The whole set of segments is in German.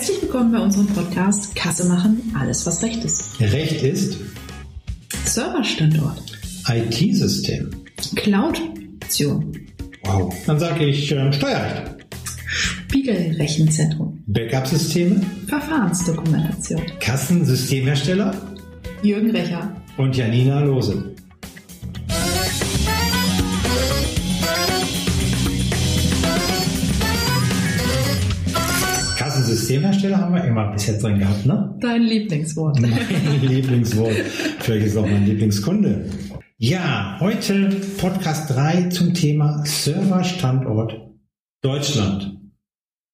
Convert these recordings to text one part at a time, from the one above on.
Herzlich willkommen bei unserem Podcast Kasse machen, alles was Recht ist. Recht ist Serverstandort, IT-System. Cloud-Option, Wow. Dann sage ich äh, Steuerrecht. Spiegelrechenzentrum, Backup-Systeme, Verfahrensdokumentation. Kassensystemhersteller Jürgen Recher. und Janina Lose. Kassensystemhersteller haben wir immer bis jetzt drin gehabt, ne? Dein Lieblingswort. Mein Lieblingswort. Vielleicht ist auch mein Lieblingskunde. Ja, heute Podcast 3 zum Thema Serverstandort Deutschland.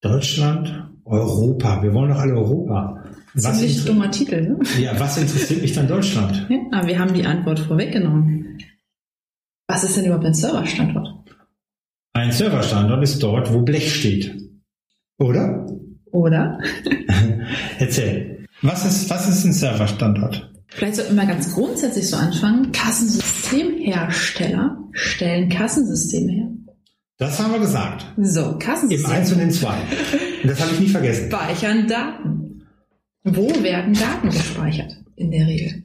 Deutschland, Europa. Wir wollen doch alle Europa. Was, Ziemlich dummer Titel, ne? ja, was interessiert mich dann Deutschland? Ja, aber wir haben die Antwort vorweggenommen. Was ist denn überhaupt ein Serverstandort? Ein Serverstandort ist dort, wo Blech steht. Oder? Oder? Erzähl. Was ist, was ist ein Serverstandort? Vielleicht sollten wir mal ganz grundsätzlich so anfangen. Kassensystemhersteller stellen Kassensysteme her. Das haben wir gesagt. So, Im Kassensysteme. 1 und in 2. Und das habe ich nie vergessen. speichern Daten. Wo werden Daten gespeichert? In der Regel.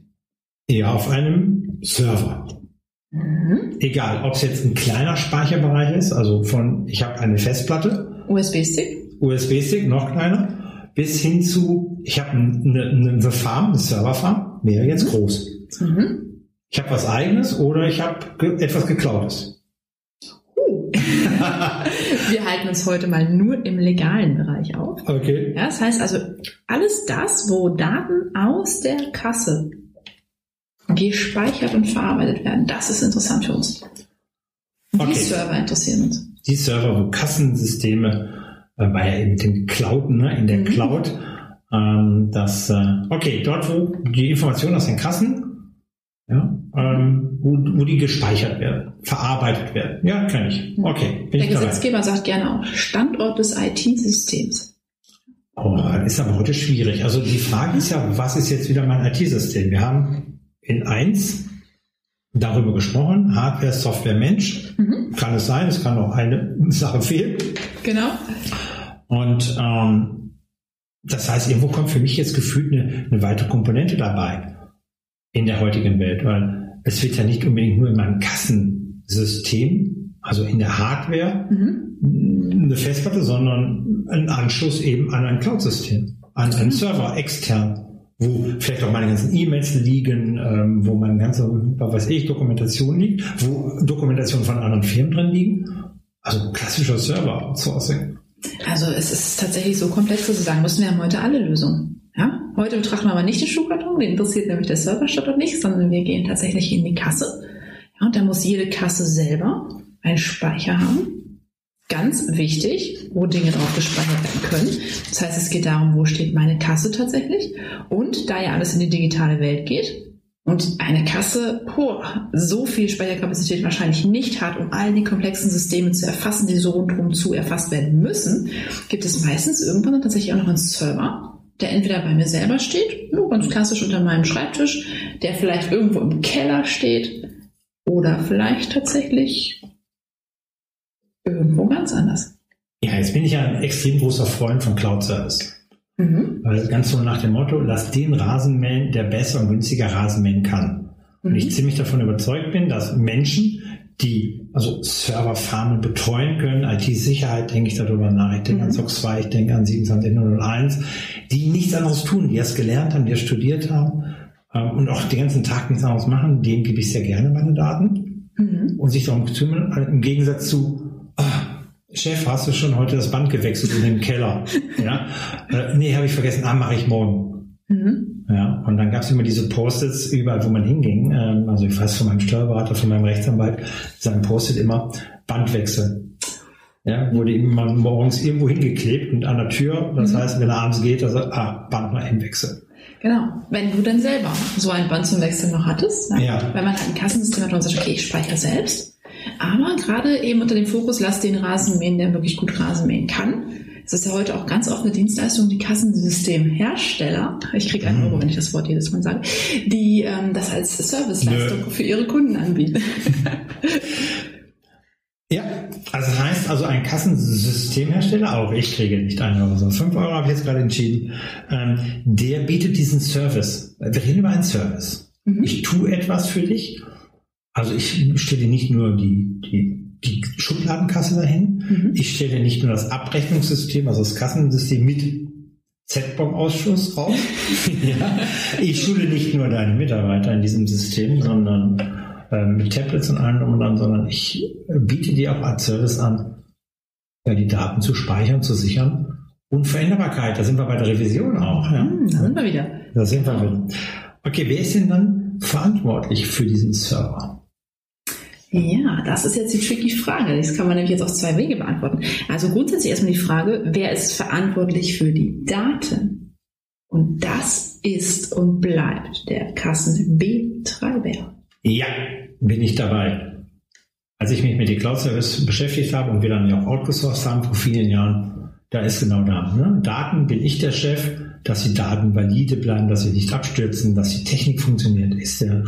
Ja, auf einem Server. Mhm. Egal, ob es jetzt ein kleiner Speicherbereich ist, also von, ich habe eine Festplatte, USB-Stick. USB-Stick, noch kleiner, bis hin zu, ich habe eine, eine Farm, eine Serverfarm, wäre jetzt groß. Mhm. Ich habe was eigenes oder ich habe ge etwas geklautes. Uh. Wir halten uns heute mal nur im legalen Bereich auf. Okay. Ja, das heißt also, alles das, wo Daten aus der Kasse gespeichert und verarbeitet werden, das ist interessant für uns. Die Okay. Server interessieren uns. Die Server, wo Kassensysteme, war ja eben mit dem Cloud, ne, in der Mhm. Cloud, ähm, das, äh, okay, dort, wo die Informationen aus den Kassen, ja, ähm, wo, wo die gespeichert werden, verarbeitet werden. Ja, kann ich. Okay, bin Der ich dabei. Gesetzgeber sagt gerne auch Standort des IT-Systems. Oh, ist aber heute schwierig. Also die Frage ist ja, was ist jetzt wieder mein IT-System? Wir haben in eins darüber gesprochen, Hardware, Software, Mensch. Mhm. Kann es sein, es kann auch eine Sache fehlen. Genau. Und ähm, das heißt, irgendwo kommt für mich jetzt gefühlt eine, eine weitere Komponente dabei in der heutigen Welt, weil es wird ja nicht unbedingt nur in meinem Kassensystem, also in der Hardware, Mhm. eine Festplatte, sondern ein Anschluss eben an ein Cloud-System, an einen Server extern, wo vielleicht auch meine ganzen E-Mails liegen, ähm, wo meine ganze, was weiß ich, Dokumentation liegt, wo Dokumentation von anderen Firmen drin liegen. Also klassischer Server-Outsourcing. Also es ist tatsächlich so komplex, dass wir sagen müssen, wir haben heute alle Lösungen. Ja? Heute betrachten wir aber nicht den Schuhkarton, den interessiert nämlich der Serverstandort nicht, sondern wir gehen tatsächlich in die Kasse. Ja, und da muss jede Kasse selber einen Speicher haben. Ganz wichtig, wo Dinge drauf gespeichert werden können. Das heißt, es geht darum, wo steht meine Kasse tatsächlich. Und da ja alles in die digitale Welt geht, und eine Kasse boah, so viel Speicherkapazität wahrscheinlich nicht hat, um all die komplexen Systeme zu erfassen, die so rundherum zu erfasst werden müssen, gibt es meistens irgendwann tatsächlich auch noch einen Server, der entweder bei mir selber steht, nur ganz klassisch unter meinem Schreibtisch, der vielleicht irgendwo im Keller steht oder vielleicht tatsächlich irgendwo ganz anders. Ja, jetzt bin ich ja ein extrem großer Freund von Cloud Service. Mhm. Weil ganz so nach dem Motto, lass den Rasen mähen, der besser und günstiger Rasen mähen kann. Und ich Mhm. ziemlich davon überzeugt bin, dass Menschen, die also Serverfarmen betreuen können, IT-Sicherheit, denke ich darüber nach, ich denke Mhm. an SOC 2, ich denke an 27001, die nichts anderes tun, die das gelernt haben, die das studiert haben ähm, und auch den ganzen Tag nichts anderes machen, denen gebe ich sehr gerne meine Daten Mhm. und sich darum kümmern, im Gegensatz zu, ah, Chef, hast du schon heute das Band gewechselt in den Keller? Ja? Äh, nee, habe ich vergessen, ah, mache ich morgen. Mhm. Ja, und dann gab es immer diese Post-its überall, wo man hinging. Ähm, also ich weiß von meinem Steuerberater, von meinem Rechtsanwalt, sein Post-it immer Bandwechsel. Ja, wurde immer morgens irgendwo hingeklebt und an der Tür. Das Mhm. heißt, wenn er abends geht, also, ah, Band mal hinwechseln. Genau. Wenn du denn selber so ein Band zum Wechseln noch hattest, ne? Ja. wenn man halt ein Kassensystem hat und sagt, okay, ich speichere selbst, aber gerade eben unter dem Fokus, lass den Rasen mähen, der wirklich gut Rasen mähen kann. Es ist ja heute auch ganz oft eine Dienstleistung, die Kassensystemhersteller, ich kriege einen Mhm. Euro, wenn ich das Wort jedes Mal sage, die ähm, das als Serviceleistung für ihre Kunden anbieten. Ja, also das heißt also ein Kassensystemhersteller, auch ich kriege nicht 1 Euro, sondern 5 Euro habe ich jetzt gerade entschieden, ähm, der bietet diesen Service. Wir reden über einen Service. Mhm. Ich tue etwas für dich. Also ich stelle nicht nur die, die, die Schubladenkasse dahin, mhm. ich stelle nicht nur das Abrechnungssystem, also das Kassensystem mit Z-Bomb-Ausschuss raus. ja. Ich schule nicht nur deine Mitarbeiter in diesem System, sondern äh, mit Tablets und allem und dann, sondern ich biete dir auch als Service an, ja, die Daten zu speichern, zu sichern. Und Veränderbarkeit, da sind wir bei der Revision auch. Ja? Hm, da sind wir wieder. Da sind wir wieder. Okay, wer ist denn dann verantwortlich für diesen Server? Ja, das ist jetzt die tricky Frage. Das kann man nämlich jetzt auf zwei Wege beantworten. Also grundsätzlich erstmal die Frage, wer ist verantwortlich für die Daten? Und das ist und bleibt der Kassenbetreiber. Ja, bin ich dabei. Als ich mich mit den Cloud Service beschäftigt habe und wir dann ja auch outgesourced haben vor vielen Jahren, da ist genau da. Ne? Daten bin ich der Chef, dass die Daten valide bleiben, dass sie nicht abstürzen, dass die Technik funktioniert, ist der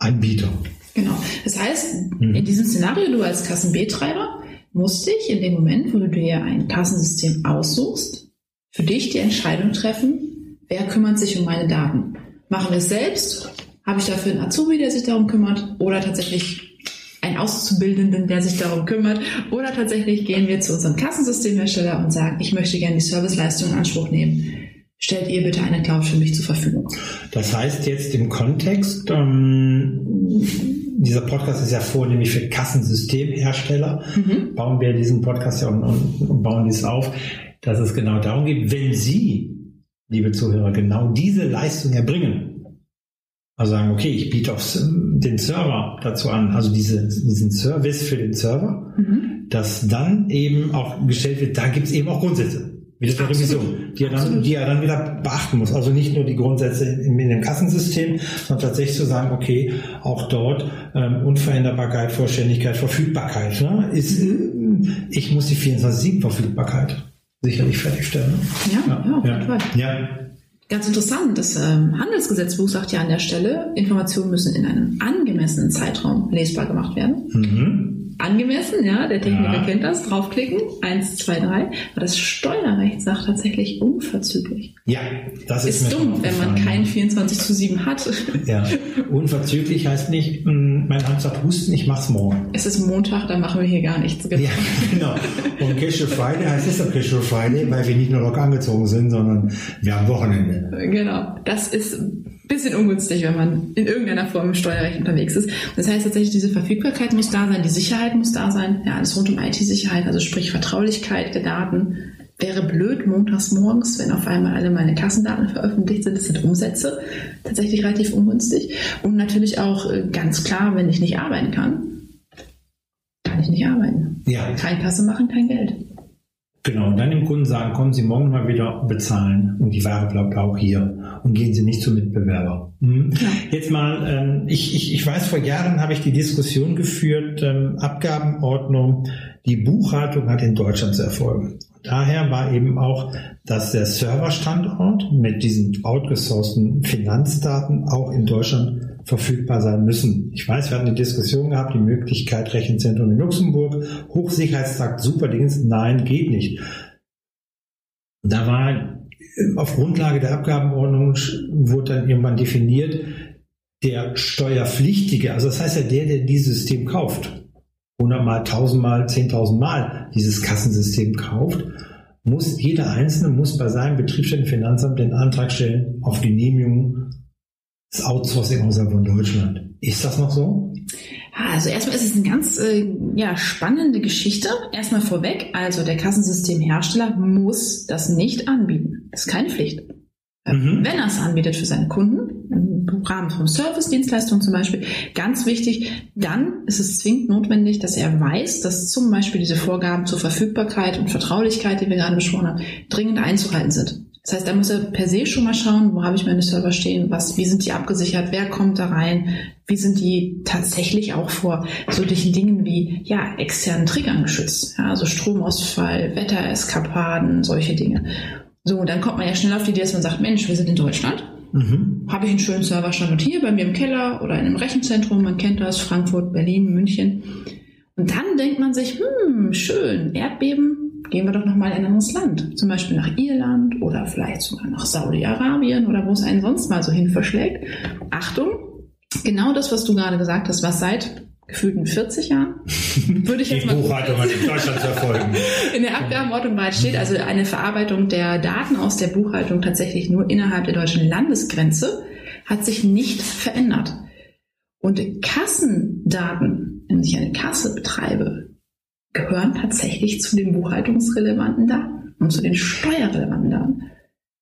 Rechenzentrumsanbieter. Genau. Das heißt, mhm. in diesem Szenario, du als Kassenbetreiber musst dich in dem Moment, wo du dir ein Kassensystem aussuchst, für dich die Entscheidung treffen, wer kümmert sich um meine Daten. Machen wir es selbst habe ich dafür einen Azubi, der sich darum kümmert? Oder tatsächlich einen Auszubildenden, der sich darum kümmert? Oder tatsächlich gehen wir zu unserem Kassensystemhersteller und sagen, ich möchte gerne die Serviceleistung in Anspruch nehmen. Stellt ihr bitte eine Cloud für mich zur Verfügung. Das heißt jetzt im Kontext, ähm, dieser Podcast ist ja vornehmlich für Kassensystemhersteller. Mhm. Bauen wir diesen Podcast ja und, und, und bauen dies auf, dass es genau darum geht, wenn Sie, liebe Zuhörer, genau diese Leistung erbringen, also sagen, okay, ich biete auf den Server dazu an, also diese, diesen Service für den Server, mhm. dass dann eben auch gestellt wird, da gibt es eben auch Grundsätze. Wieder der Revision, die er, dann, die er dann wieder beachten muss. Also nicht nur die Grundsätze in, in dem Kassensystem, sondern tatsächlich zu sagen, okay, auch dort ähm, Unveränderbarkeit, Vollständigkeit, Verfügbarkeit. Ne, ist, mhm. ich muss die 24-7-Verfügbarkeit sicherlich fertigstellen. Ne? Ja, ja, ja, ja, ja. Ganz interessant, das ähm, Handelsgesetzbuch sagt ja an der Stelle, Informationen müssen in einem angemessenen Zeitraum lesbar gemacht werden. Mhm angemessen, ja, der Techniker ja. kennt das, draufklicken, eins, zwei, drei. Aber das Steuerrecht sagt tatsächlich unverzüglich. Ja, das ist, ist dumm, wenn man kein 24 zu 7 hat. Ja, unverzüglich heißt nicht, hm, mein Hand sagt Husten, ich mach's morgen. Es ist Montag, dann machen wir hier gar nichts. Genau. Ja, genau. Und Casual Friday heißt es doch Casual Friday, weil wir nicht nur locker angezogen sind, sondern wir haben Wochenende. Genau, das ist bisschen ungünstig, wenn man in irgendeiner Form im Steuerrecht unterwegs ist. Das heißt tatsächlich, diese Verfügbarkeit muss da sein, die Sicherheit muss da sein, ja, alles rund um IT-Sicherheit, also sprich Vertraulichkeit der Daten. Wäre blöd montags morgens, wenn auf einmal alle meine Kassendaten veröffentlicht sind. Das sind Umsätze tatsächlich relativ ungünstig. Und natürlich auch äh, ganz klar, wenn ich nicht arbeiten kann, kann ich nicht arbeiten. Ja. Kein Kasse machen, kein Geld. Genau, und dann dem Kunden sagen, kommen Sie morgen mal wieder bezahlen und die Ware bleibt auch hier und gehen Sie nicht zum Mitbewerber. Mhm. Ja. Jetzt mal, ähm, ich, ich, ich weiß, vor Jahren habe ich die Diskussion geführt, ähm, Abgabenordnung, die Buchhaltung hat in Deutschland zu erfolgen. Daher war eben auch, dass der Serverstandort mit diesen outgesourcten Finanzdaten auch in Deutschland verfügbar sein müssen. Ich weiß, wir hatten eine Diskussion gehabt, die Möglichkeit Rechenzentrum in Luxemburg, Hochsicherheitstrakt, super Dienst, nein, geht nicht. Da war auf Grundlage der Abgabenordnung wurde dann irgendwann definiert, der Steuerpflichtige, also das heißt ja der, der dieses System kauft, hundertmal, tausendmal, zehntausend Mal dieses Kassensystem kauft, muss jeder Einzelne muss bei seinem Betriebsstättenfinanzamt den Antrag stellen auf Genehmigung das Outsourcing außerhalb von Deutschland. Ist das noch so? Also erstmal ist es eine ganz äh, ja, spannende Geschichte. Erstmal vorweg, also der Kassensystemhersteller muss das nicht anbieten. Das ist keine Pflicht. Äh, mhm. Wenn er es anbietet für seine Kunden, im Rahmen von Service-Dienstleistungen zum Beispiel, ganz wichtig, dann ist es zwingend notwendig, dass er weiß, dass zum Beispiel diese Vorgaben zur Verfügbarkeit und Vertraulichkeit, die wir gerade besprochen haben, dringend einzuhalten sind. Das heißt, da muss er per se schon mal schauen, wo habe ich meine Server stehen, was, wie sind die abgesichert, wer kommt da rein, wie sind die tatsächlich auch vor solchen Dingen wie ja externen Triggern geschützt, ja, also Stromausfall, Wettereskapaden, solche Dinge. So, dann kommt man ja schnell auf die Idee, dass man sagt, Mensch, wir sind in Deutschland, mhm. habe ich einen schönen Serverstandort hier bei mir im Keller oder in einem Rechenzentrum, man kennt das, Frankfurt, Berlin, München. Und dann denkt man sich, hm, schön, Erdbeben, gehen wir doch nochmal in ein anderes Land. Zum Beispiel nach Irland oder vielleicht sogar nach Saudi-Arabien oder wo es einen sonst mal so hin verschlägt. Achtung, genau das, was du gerade gesagt hast, was seit gefühlten 40 Jahren, würde ich jetzt Die mal Buchhaltung hat in Deutschland zu erfolgen. in der Abgabenordnung bereits steht, also eine Verarbeitung der Daten aus der Buchhaltung tatsächlich nur innerhalb der deutschen Landesgrenze, hat sich nicht verändert. Und Kassendaten, wenn ich eine Kasse betreibe, gehören tatsächlich zu den buchhaltungsrelevanten Daten und zu den steuerrelevanten Daten.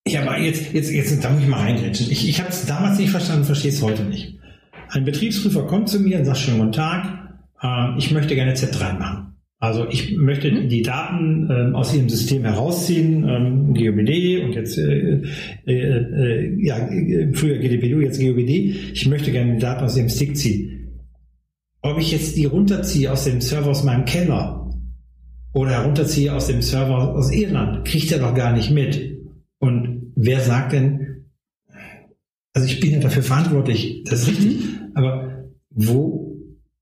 Ja, aber jetzt, jetzt, jetzt, da muss ich mal reingrätschen. Ich, ich habe es damals nicht verstanden, verstehe es heute nicht. Ein Betriebsprüfer kommt zu mir und sagt, schönen guten Tag, äh, ich möchte gerne Z3 machen. Also ich möchte Mhm. die Daten ähm, aus Ihrem System herausziehen, ähm, GOBD und jetzt äh, äh, äh, ja, äh, früher GDPDU, jetzt GOBD. Ich möchte gerne die Daten aus dem Stick ziehen. Ob ich jetzt die runterziehe aus dem Server aus meinem Keller oder herunterziehe aus dem Server aus Irland, kriegt er doch gar nicht mit. Und wer sagt denn, also ich bin ja dafür verantwortlich, das ist richtig, aber wo,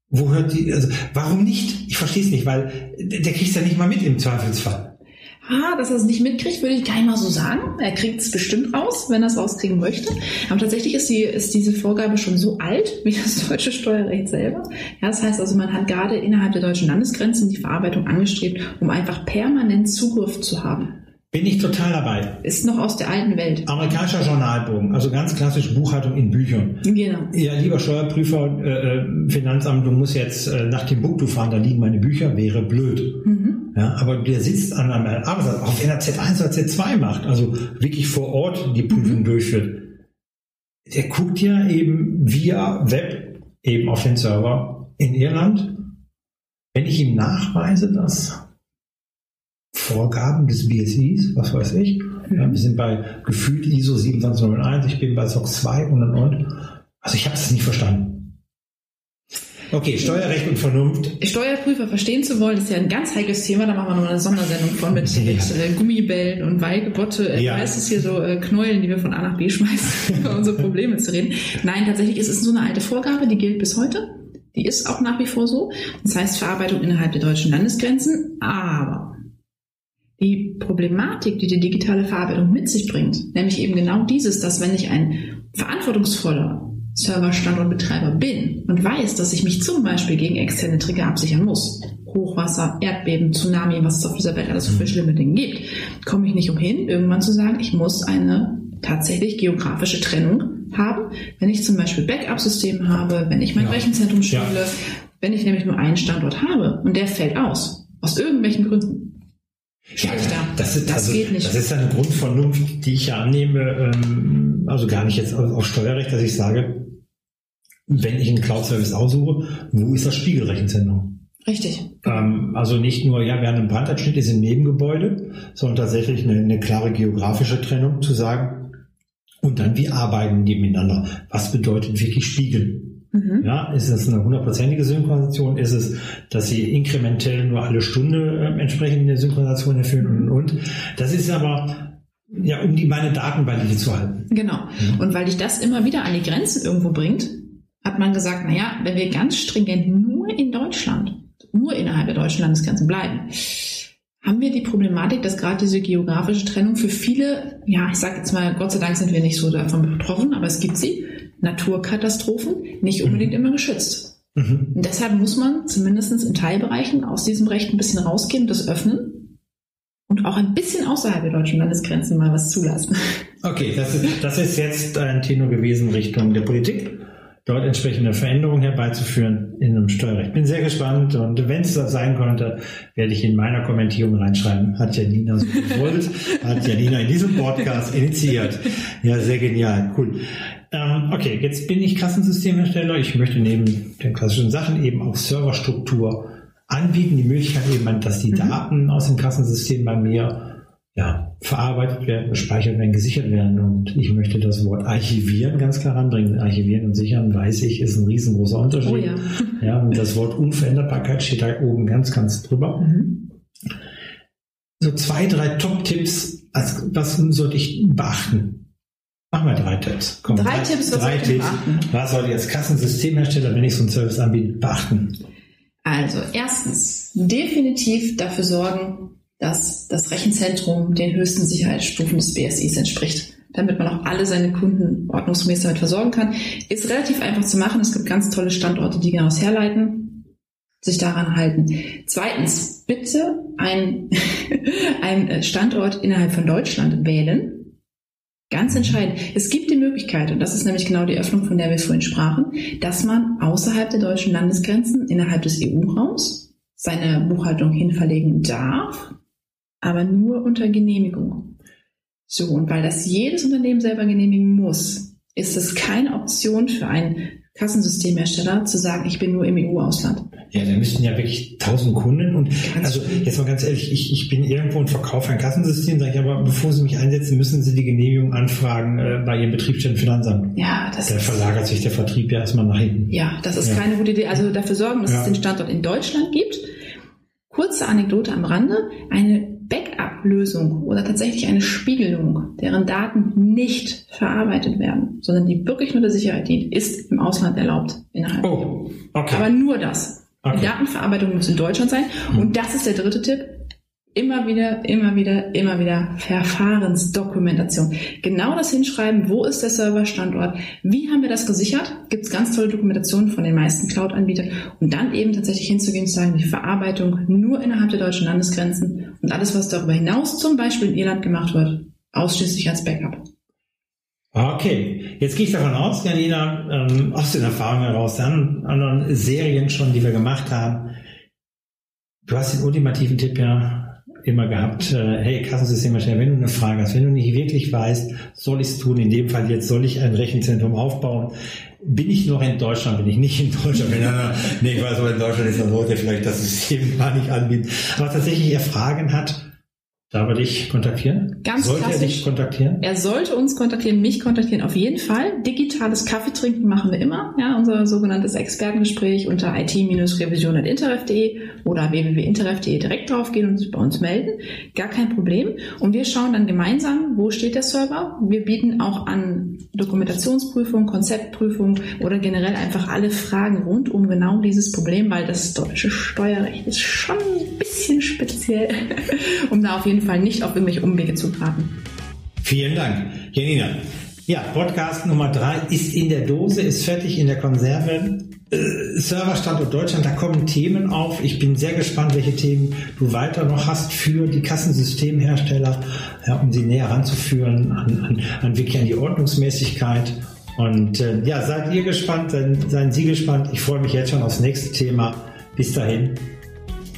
wo hört die, also warum nicht? Ich verstehe es nicht, weil der kriegt es ja nicht mal mit im Zweifelsfall. Ah, dass er es nicht mitkriegt, würde ich gar nicht mal so sagen. Er kriegt es bestimmt raus, wenn er es rauskriegen möchte. Aber tatsächlich ist, die, ist diese Vorgabe schon so alt wie das deutsche Steuerrecht selber. Ja, das heißt also, man hat gerade innerhalb der deutschen Landesgrenzen die Verarbeitung angestrebt, um einfach permanent Zugriff zu haben. Bin ich total dabei. Ist noch aus der alten Welt. Amerikanischer Journalbogen, also ganz klassisch Buchhaltung in Büchern. Genau. Ja, lieber Steuerprüfer, äh, äh, Finanzamt, du musst jetzt äh, nach Timbuktu fahren, da liegen meine Bücher, wäre blöd. Mhm. Ja, aber der sitzt an einem Arbeitsplatz, auch wenn er Z1 oder Z2 macht, also wirklich vor Ort die Prüfung durchführt. Der guckt ja eben via Web eben auf den Server in Irland. Wenn ich ihm nachweise, dass Vorgaben des BSIs, was weiß ich, ja, wir sind bei gefühlt ISO 27001, ich bin bei SOX 2 und und und. Also ich habe es nicht verstanden. Okay, Steuerrecht und Vernunft. Steuerprüfer verstehen zu wollen, ist ja ein ganz heikles Thema. Da machen wir noch eine Sondersendung von mit, Ja. mit äh, Gummibällen und Weigebotte. Äh, Ja. Heißt es hier so äh, Knäueln, die wir von A nach B schmeißen, über unsere Probleme zu reden. Nein, tatsächlich ist es so eine alte Vorgabe, die gilt bis heute. Die ist auch nach wie vor so. Das heißt Verarbeitung innerhalb der deutschen Landesgrenzen. Aber die Problematik, die die digitale Verarbeitung mit sich bringt, nämlich eben genau dieses, dass wenn ich ein verantwortungsvoller Serverstandortbetreiber bin und weiß, dass ich mich zum Beispiel gegen externe Trigger absichern muss, Hochwasser, Erdbeben, Tsunami, was es auf dieser Welt alles so für schlimme Dinge gibt, komme ich nicht umhin, irgendwann zu sagen, ich muss eine tatsächlich geografische Trennung haben, wenn ich zum Beispiel Backup-System habe, wenn ich mein Ja. Rechenzentrum Ja. schule, wenn ich nämlich nur einen Standort habe und der fällt aus, aus irgendwelchen Gründen. Da. Das, ist, Das also, geht nicht. Das ist eine Grundvernunft, die ich ja annehme, ähm, also gar nicht jetzt auf Steuerrecht, dass ich sage, wenn ich einen Cloud-Service aussuche, wo ist das Spiegelrechenzentrum? Richtig. Ähm, also nicht nur, ja, wir haben einen Brandabschnitt, ist im Nebengebäude, sondern tatsächlich eine, eine klare geografische Trennung zu sagen. Und dann, wie arbeiten die miteinander? Was bedeutet wirklich spiegeln? Mhm. Ja, ist es eine hundertprozentige Synchronisation? Ist es, dass sie inkrementell nur alle Stunde äh, entsprechend eine Synchronisation erfüllen und, und? Das ist aber, ja, um die meine Daten valide zu halten. Genau. Und weil dich das immer wieder an die Grenzen irgendwo bringt, hat man gesagt, naja, wenn wir ganz stringent nur in Deutschland, nur innerhalb der deutschen Landesgrenzen bleiben, haben wir die Problematik, dass gerade diese geografische Trennung für viele, ja, ich sage jetzt mal, Gott sei Dank sind wir nicht so davon betroffen, aber es gibt sie, Naturkatastrophen, nicht unbedingt immer geschützt. Mhm. Und deshalb muss man zumindest in Teilbereichen aus diesem Recht ein bisschen rausgehen, das öffnen und auch ein bisschen außerhalb der deutschen Landesgrenzen mal was zulassen. Okay, das ist, das ist jetzt ein Tenor gewesen Richtung der Politik, dort entsprechende Veränderungen herbeizuführen in einem Steuerrecht. Bin sehr gespannt und wenn es das sein konnte, werde ich in meiner Kommentierung reinschreiben. Hat Janina so gewollt, hat Janina in diesem Podcast initiiert. Ja, sehr genial, cool. Ähm, okay, jetzt bin ich Kassensystemhersteller. Ich möchte neben den klassischen Sachen eben auch Serverstruktur anbieten, die Möglichkeit eben, dass die Daten aus dem Kassensystem bei mir ja, verarbeitet werden, gespeichert werden, gesichert werden. Und ich möchte das Wort archivieren ganz klar ranbringen. Archivieren und sichern, weiß ich, ist ein riesengroßer Unterschied. Oh ja. ja, und das Wort Unveränderbarkeit steht da oben ganz, ganz drüber. Mhm. So zwei, drei Top-Tipps, was sollte ich beachten? Machen wir drei Tipps. Komm, Drei Tipps, was drei sollte ich Tipps. beachten? Was sollte ich als Kassensystemhersteller, wenn ich so einen Service anbiete, beachten? Also erstens, definitiv dafür sorgen, dass das Rechenzentrum den höchsten Sicherheitsstufen des BSIs entspricht, damit man auch alle seine Kunden ordnungsgemäß damit versorgen kann. Ist relativ einfach zu machen. Es gibt ganz tolle Standorte, die daraus herleiten, sich daran halten. Zweitens, bitte ein, ein Standort innerhalb von Deutschland wählen. Ganz entscheidend. Es gibt die Möglichkeit, und das ist nämlich genau die Öffnung, von der wir vorhin sprachen, dass man außerhalb der deutschen Landesgrenzen, innerhalb des EU-Raums, seine Buchhaltung hinverlegen darf aber nur unter Genehmigung. So, und weil das jedes Unternehmen selber genehmigen muss, ist es keine Option für einen Kassensystemhersteller zu sagen, ich bin nur im EU-Ausland. Ja, da müssten ja wirklich tausend Kunden und ganz also jetzt mal ganz ehrlich, ich, ich bin irgendwo und verkaufe ein Kassensystem, sage ich aber, bevor Sie mich einsetzen, müssen Sie die Genehmigung anfragen äh, bei Ihrem Betriebsstättenfinanzamt. Ja, das Da verlagert sich der Vertrieb ja erstmal nach hinten. Ja, das ist ja. keine gute Idee. Also dafür sorgen, dass ja. es den Standort in Deutschland gibt. Kurze Anekdote am Rande. Eine Backup-Lösung oder tatsächlich eine Spiegelung, deren Daten nicht verarbeitet werden, sondern die wirklich nur der Sicherheit dient, ist im Ausland erlaubt innerhalb oh, okay. Aber nur das. Okay. Die Datenverarbeitung muss in Deutschland sein. Hm. Und das ist der dritte Tipp immer wieder, immer wieder, immer wieder Verfahrensdokumentation. Genau das hinschreiben, wo ist der Serverstandort, wie haben wir das gesichert, gibt es ganz tolle Dokumentationen von den meisten Cloud-Anbietern und dann eben tatsächlich hinzugehen und zu sagen, die Verarbeitung nur innerhalb der deutschen Landesgrenzen und alles, was darüber hinaus zum Beispiel in Irland gemacht wird, ausschließlich als Backup. Okay, jetzt gehe ich davon aus, Janina, ähm, aus den Erfahrungen heraus, der anderen Serien schon, die wir gemacht haben, du hast den ultimativen Tipp ja immer gehabt, äh, hey, Kassensystemhersteller, wenn du eine Frage hast, wenn du nicht wirklich weißt, soll ich es tun, in dem Fall jetzt soll ich ein Rechenzentrum aufbauen, bin ich noch in Deutschland, bin ich nicht in Deutschland, einer, nee, ich weiß, aber in Deutschland ist, dann sollte vielleicht das System gar nicht anbieten, aber tatsächlich er Fragen hat, Darf er dich kontaktieren? Ganz sollte klassisch. er dich kontaktieren? Er sollte uns kontaktieren, mich kontaktieren auf jeden Fall. Digitales Kaffeetrinken machen wir immer. Ja, unser sogenanntes Expertengespräch unter it-revision.interref.de oder www.interref.de direkt draufgehen und sich bei uns melden. Gar kein Problem. Und wir schauen dann gemeinsam, wo steht der Server. Wir bieten auch an Dokumentationsprüfung, Konzeptprüfung oder generell einfach alle Fragen rund um genau dieses Problem, weil das deutsche Steuerrecht ist schon ein bisschen speziell, um da auf jeden Fall nicht auf irgendwelche Umwege zu geraten. Vielen Dank. Janina, ja, Podcast Nummer drei ist in der Dose, ist fertig in der Konserve. Äh, Serverstandort Deutschland, da kommen Themen auf. Ich bin sehr gespannt, welche Themen du weiter noch hast für die Kassensystemhersteller, ja, um sie näher ranzuführen an, an, an wirklich an die Ordnungsmäßigkeit. Und äh, ja, seid ihr gespannt, seien, seien Sie gespannt. Ich freue mich jetzt schon aufs nächste Thema. Bis dahin.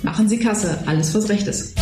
Machen Sie Kasse, alles was recht ist.